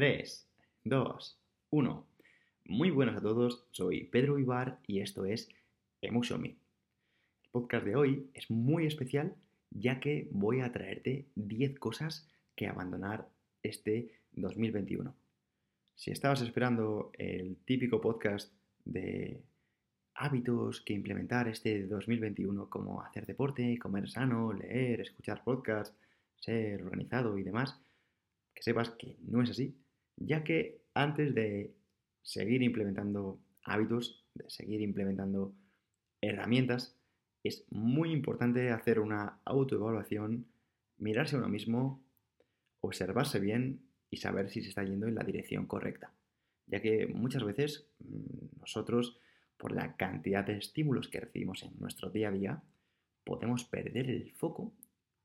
Tres, dos, uno. Muy buenas a todos, soy Pedro Ibar y esto es Emotion Me. El podcast de hoy es muy especial ya que voy a traerte 10 cosas que abandonar este 2021. Si estabas esperando el típico podcast de hábitos que implementar este 2021 como hacer deporte, comer sano, leer, escuchar podcasts, ser organizado y demás, que sepas que no es así, ya que antes de seguir implementando hábitos, de seguir implementando herramientas, es muy importante hacer una autoevaluación, mirarse a uno mismo, observarse bien y saber si se está yendo en la dirección correcta. Ya que muchas veces mm, nosotros, por la cantidad de estímulos que recibimos en nuestro día a día, podemos perder el foco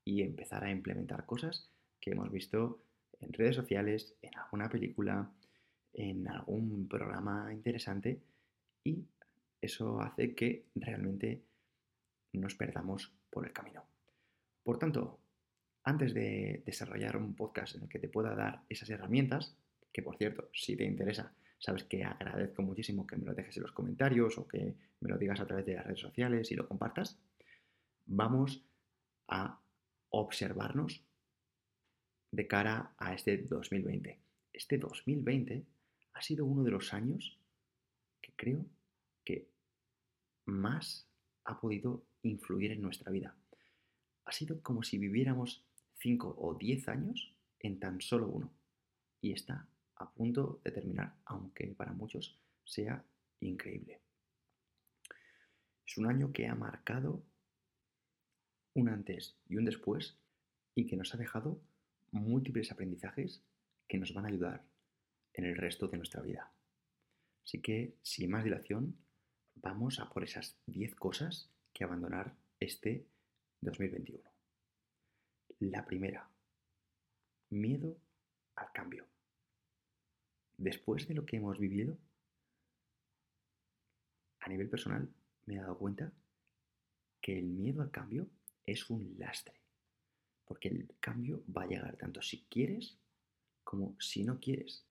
y empezar a implementar cosas que hemos visto en redes sociales, en alguna película, en algún programa interesante y eso hace que realmente nos perdamos por el camino. Por tanto, antes de desarrollar un podcast en el que te pueda dar esas herramientas, que por cierto, si te interesa, sabes que agradezco muchísimo que me lo dejes en los comentarios o que me lo digas a través de las redes sociales y lo compartas, vamos a observarnos de cara a este 2020. Este 2020 ha sido uno de los años que creo que más ha podido influir en nuestra vida. Ha sido como si viviéramos 5 o 10 años en tan solo uno. Y está a punto de terminar, aunque para muchos sea increíble. Es un año que ha marcado un antes y un después y que nos ha dejado múltiples aprendizajes que nos van a ayudar en el resto de nuestra vida. Así que, sin más dilación, vamos a por esas 10 cosas que abandonar este 2021. La primera, miedo al cambio. Después de lo que hemos vivido, a nivel personal me he dado cuenta que el miedo al cambio es un lastre, porque el cambio va a llegar tanto si quieres como si no quieres.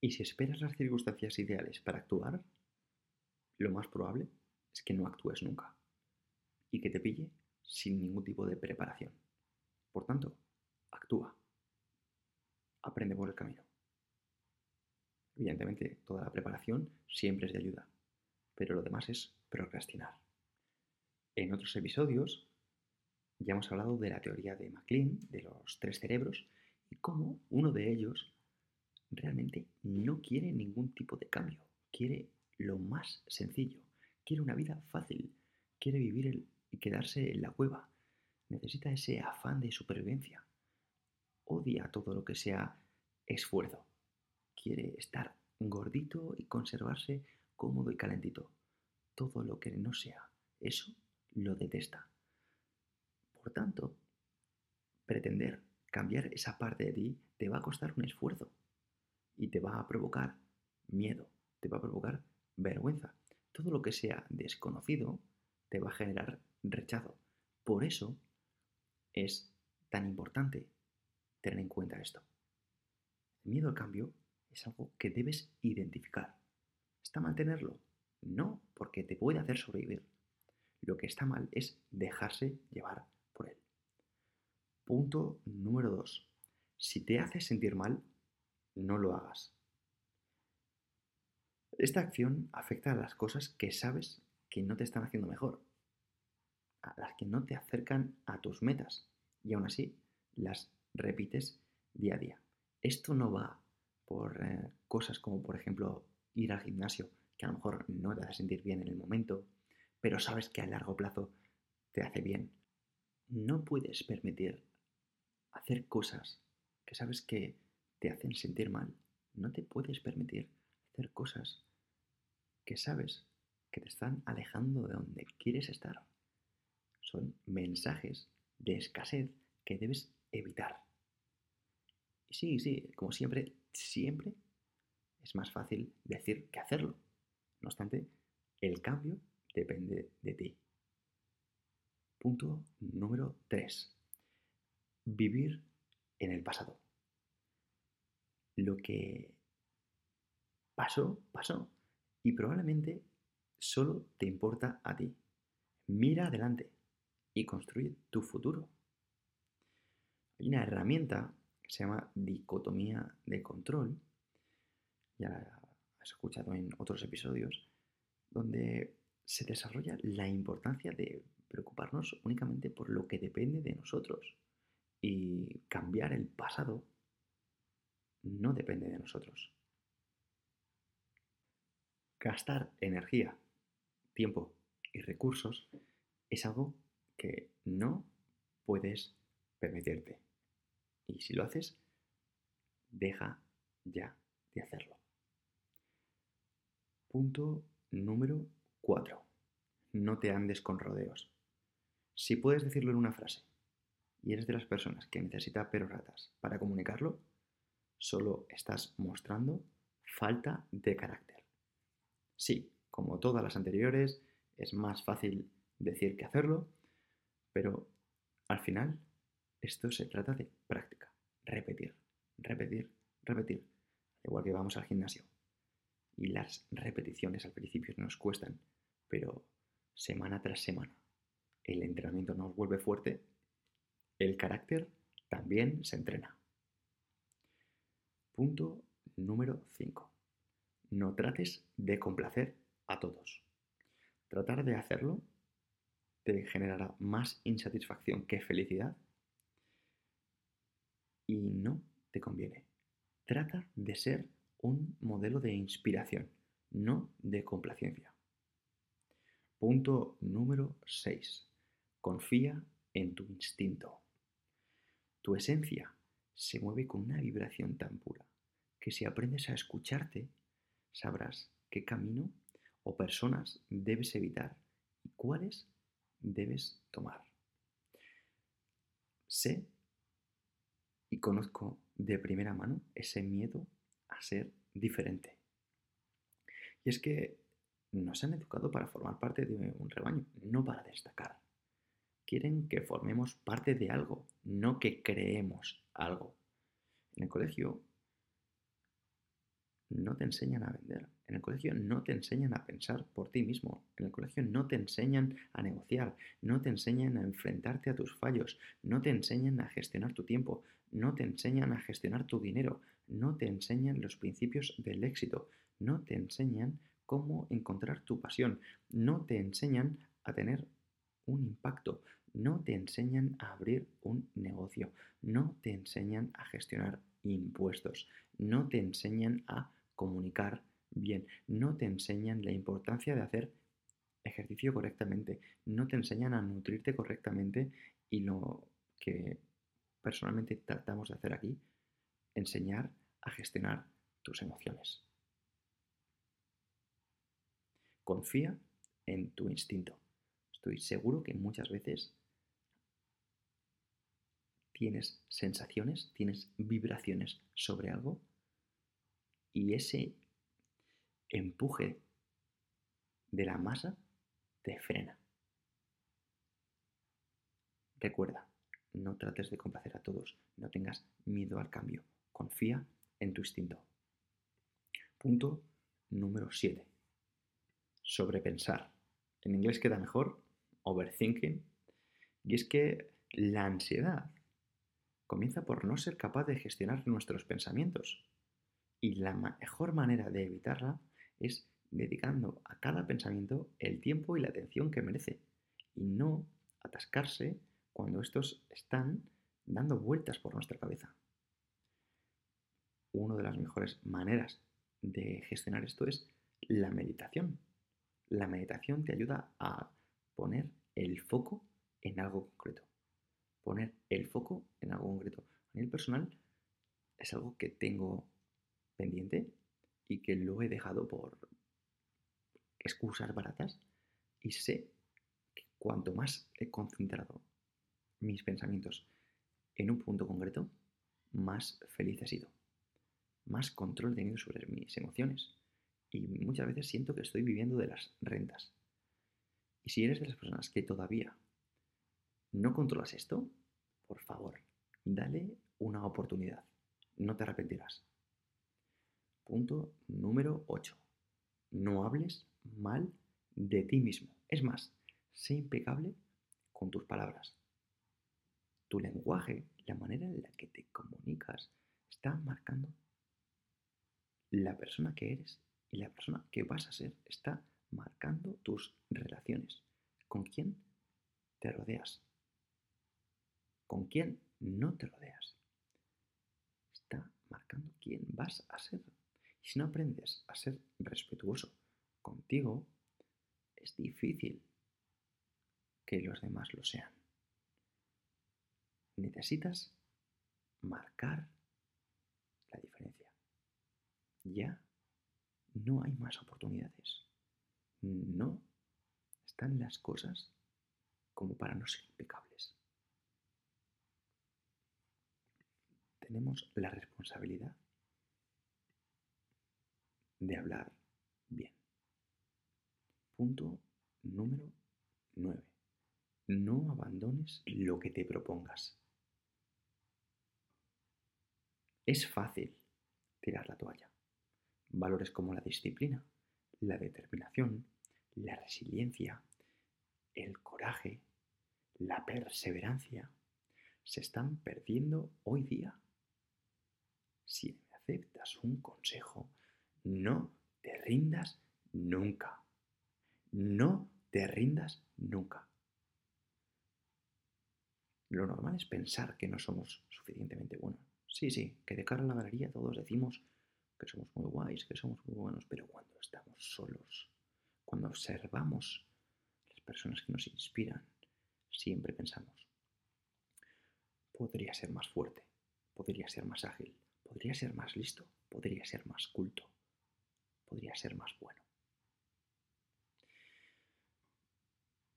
Y si esperas las circunstancias ideales para actuar, lo más probable es que no actúes nunca y que te pille sin ningún tipo de preparación. Por tanto, actúa. Aprende por el camino. Evidentemente, toda la preparación siempre es de ayuda, pero lo demás es procrastinar. En otros episodios ya hemos hablado de la teoría de MacLean, de los tres cerebros, y cómo uno de ellos realmente no quiere ningún tipo de cambio, quiere lo más sencillo, quiere una vida fácil, quiere vivir y quedarse en la cueva. Necesita ese afán de supervivencia. Odia todo lo que sea esfuerzo. Quiere estar gordito y conservarse cómodo y calentito. Todo lo que no sea eso lo detesta. Por tanto, pretender cambiar esa parte de ti te va a costar un esfuerzo y te va a provocar miedo, te va a provocar vergüenza. Todo lo que sea desconocido te va a generar rechazo. Por eso es tan importante tener en cuenta esto. El miedo al cambio es algo que debes identificar. ¿Está mal tenerlo? No, porque te puede hacer sobrevivir. Lo que está mal es dejarse llevar. Punto número 2. Si te hace sentir mal, no lo hagas. Esta acción afecta a las cosas que sabes que no te están haciendo mejor las que no te acercan a tus metas y aún así las repites día a día. Esto no va por eh, cosas como por ejemplo ir al gimnasio, que a lo mejor no te hace sentir bien en el momento, pero sabes que a largo plazo te hace bien. No puedes permitir hacer cosas que sabes que te hacen sentir mal, no te puedes permitir hacer cosas que sabes que te están alejando de donde quieres estar. Son mensajes de escasez que debes evitar. Y sí, sí, como siempre, siempre es más fácil decir que hacerlo. No obstante, el cambio depende de ti. Punto número 3. Vivir en el pasado. Lo que pasó, pasó. Y probablemente solo te importa a ti. Mira adelante y construye tu futuro. Hay una herramienta que se llama dicotomía de control, ya la has escuchado en otros episodios, donde se desarrolla la importancia de preocuparnos únicamente por lo que depende de nosotros y cambiar el pasado no depende de nosotros. Gastar energía, tiempo y recursos es algo que no puedes permitirte. Y si lo haces, deja ya de hacerlo. Punto número 4. No te andes con rodeos. Si puedes decirlo en una frase y eres de las personas que necesita peroratas para comunicarlo, solo estás mostrando falta de carácter. Sí, como todas las anteriores, es más fácil decir que hacerlo, pero al final esto se trata de práctica, repetir, repetir, repetir, igual que vamos al gimnasio. Y las repeticiones al principio nos cuestan, pero semana tras semana el entrenamiento nos vuelve fuerte, el carácter también se entrena. Punto número 5. No trates de complacer a todos. Tratar de hacerlo te generará más insatisfacción que felicidad y no te conviene. Trata de ser un modelo de inspiración, no de complacencia. Punto número 6. Confía en tu instinto. Tu esencia se mueve con una vibración tan pura que si aprendes a escucharte, sabrás qué camino o personas debes evitar y cuáles debes tomar. Sé y conozco de primera mano ese miedo a ser diferente. Y es que nos han educado para formar parte de un rebaño, no para destacar. Quieren que formemos parte de algo, no que creemos algo. En el colegio no te enseñan a vender. En el colegio no te enseñan a pensar por ti mismo. En el colegio no te enseñan a negociar. No te enseñan a enfrentarte a tus fallos. No te enseñan a gestionar tu tiempo. No te enseñan a gestionar tu dinero. No te enseñan los principios del éxito. No te enseñan cómo encontrar tu pasión. No te enseñan a tener un impacto. No te enseñan a abrir un negocio. No te enseñan a gestionar impuestos. No te enseñan a comunicar bien. No te enseñan la importancia de hacer ejercicio correctamente. No te enseñan a nutrirte correctamente y lo que personalmente tratamos de hacer aquí, enseñar a gestionar tus emociones. Confía en tu instinto. Estoy seguro que muchas veces tienes sensaciones, tienes vibraciones sobre algo y ese empuje de la masa te frena. Recuerda, no trates de complacer a todos, no tengas miedo al cambio, confía en tu instinto. Punto número 7 sobrepensar. En inglés queda mejor, overthinking. Y es que la ansiedad comienza por no ser capaz de gestionar nuestros pensamientos. Y la mejor manera de evitarla es dedicando a cada pensamiento el tiempo y la atención que merece. Y no atascarse cuando estos están dando vueltas por nuestra cabeza. Una de las mejores maneras de gestionar esto es la meditación. La meditación te ayuda a poner el foco en algo concreto. Poner el foco en algo concreto. A nivel personal, es algo que tengo pendiente y que lo he dejado por excusas baratas y sé que cuanto más he concentrado mis pensamientos en un punto concreto, más feliz he sido, más control he tenido sobre mis emociones y muchas veces siento que estoy viviendo de las rentas. Y si eres de las personas que todavía no controlas esto, por favor, dale una oportunidad. No te arrepentirás. Punto número 8. No hables mal de ti mismo. Es más, sé impecable con tus palabras. Tu lenguaje, la manera en la que te comunicas, está marcando la persona que eres y la persona que vas a ser. Está marcando tus relaciones. ¿Con quién te rodeas? ¿Con quién no te rodeas? Está marcando quién vas a ser. Y si no aprendes a ser respetuoso contigo, es difícil que los demás lo sean. Necesitas marcar la diferencia. Ya no hay más oportunidades. No están las cosas como para no ser impecables. Tenemos la responsabilidad de hablar bien. Punto número 9. No abandones lo que te propongas. Es fácil tirar la toalla. Valores como la disciplina, la determinación, la resiliencia, el coraje, la perseverancia, se están perdiendo hoy día. Si aceptas un consejo, no te rindas nunca. No te rindas nunca. Lo normal es pensar que no somos suficientemente buenos. Sí, sí, que de cara a la galería todos decimos que somos muy guays, que somos muy buenos, pero cuando estamos solos, cuando observamos las personas que nos inspiran, siempre pensamos, podría ser más fuerte, podría ser más ágil, podría ser más listo, podría ser más culto, podría ser más bueno.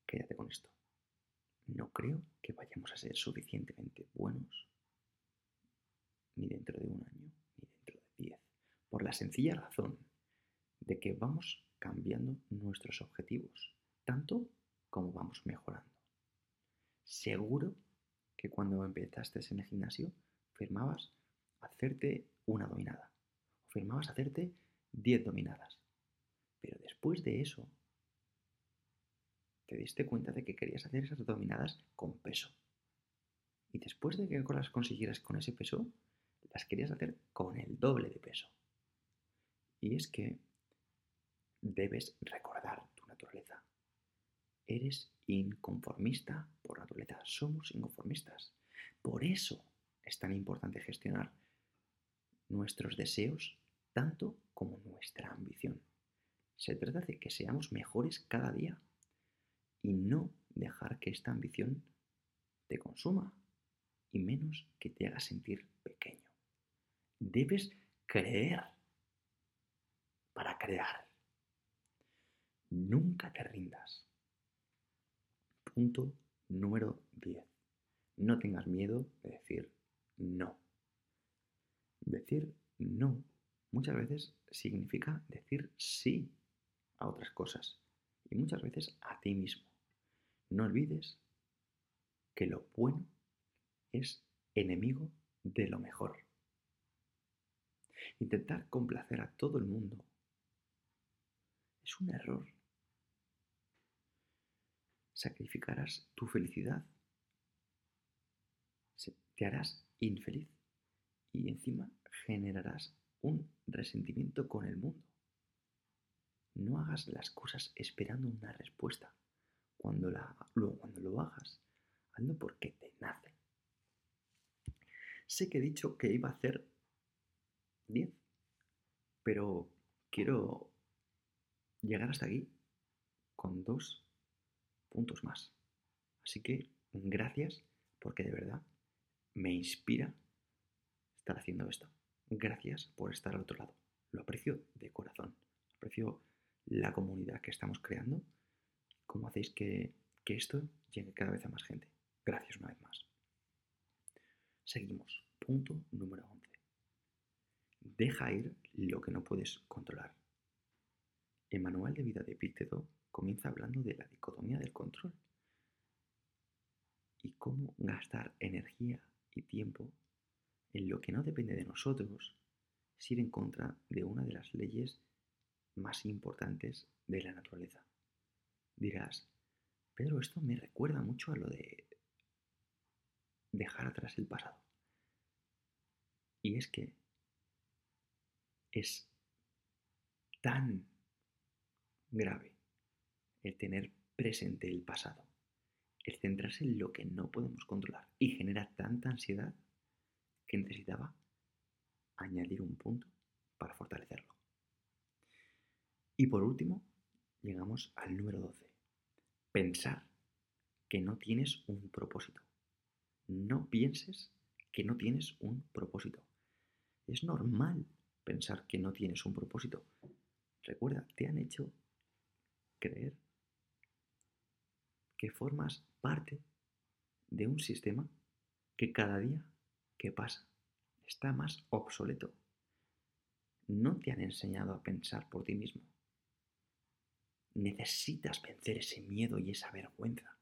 Quédate con esto. No creo que vayamos a ser suficientemente buenos ni dentro de un año, ni dentro de diez, por la sencilla razón de que vamos cambiando nuestros objetivos, tanto como vamos mejorando. Seguro que cuando empezaste en el gimnasio firmabas hacerte una dominada o firmabas hacerte 10 dominadas. Pero después de eso, te diste cuenta de que querías hacer esas dominadas con peso. Y después de que las consiguieras con ese peso, las querías hacer con el doble de peso. Y es que debes recordar tu naturaleza. Eres inconformista por naturaleza. Somos inconformistas. Por eso es tan importante gestionar nuestros deseos tanto como nuestra ambición. Se trata de que seamos mejores cada día y no dejar que esta ambición te consuma y menos que te haga sentir pequeño. Debes creer para crear. Nunca te rindas. Punto número 10. No tengas miedo de decir no. Decir no muchas veces significa decir sí a otras cosas y muchas veces a ti mismo. No olvides que lo bueno es enemigo de lo mejor. Intentar complacer a todo el mundo es un error. Sacrificarás tu felicidad, te harás infeliz y encima generarás un resentimiento con el mundo. No hagas las cosas esperando una respuesta. Cuando, la, cuando lo hagas, hazlo porque te nace. Sé que he dicho que iba a hacer 10, pero quiero llegar hasta aquí con dos puntos más. Así que gracias porque de verdad me inspira estar haciendo esto. Gracias por estar al otro lado. Lo aprecio de corazón. Aprecio la comunidad que estamos creando. Cómo hacéis que, que esto llegue cada vez a más gente. Gracias una vez más. Seguimos. Punto número 11. Deja ir lo que no puedes controlar. El manual de vida de Epicteto comienza hablando de la dicotomía del control y cómo gastar energía y tiempo en lo que no depende de nosotros es ir en contra de una de las leyes más importantes de la naturaleza. Dirás, Pedro, esto me recuerda mucho a lo de dejar atrás el pasado. Y es que es tan grave el tener presente el pasado, el centrarse en lo que no podemos controlar y genera tanta ansiedad que necesitaba añadir un punto para fortalecerlo. Y por último, llegamos al número 12. Pensar que no tienes un propósito. No pienses que no tienes un propósito. Es normal pensar que no tienes un propósito. Recuerda, te han hecho creer que formas parte de un sistema que cada día que pasa está más obsoleto. No te han enseñado a pensar por ti mismo. Necesitas vencer ese miedo y esa vergüenza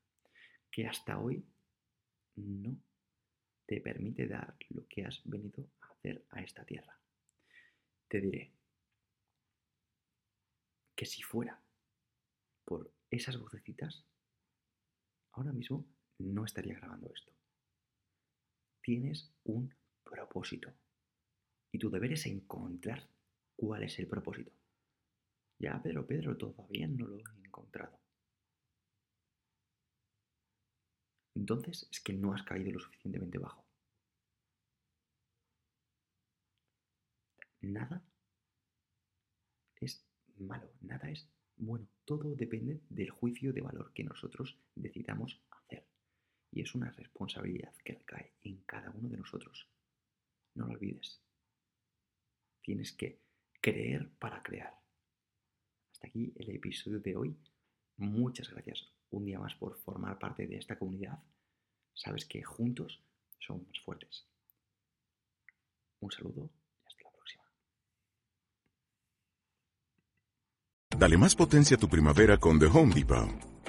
que hasta hoy no te permite dar lo que has venido a hacer a esta tierra. Te diré que si fuera por esas vocecitas, ahora mismo no estaría grabando esto. Tienes un propósito. Y tu deber es encontrar cuál es el propósito. Ya, Pedro, Pedro, todavía no lo he encontrado. Entonces es que no has caído lo suficientemente bajo. Nada es malo, nada es bueno. Todo depende del juicio de valor que nosotros decidamos. Y es una responsabilidad que recae en cada uno de nosotros. No lo olvides. Tienes que creer para crear. Hasta aquí el episodio de hoy. Muchas gracias un día más por formar parte de esta comunidad. Sabes que juntos somos más fuertes. Un saludo y hasta la próxima. Dale más potencia a tu primavera con The Home Depot.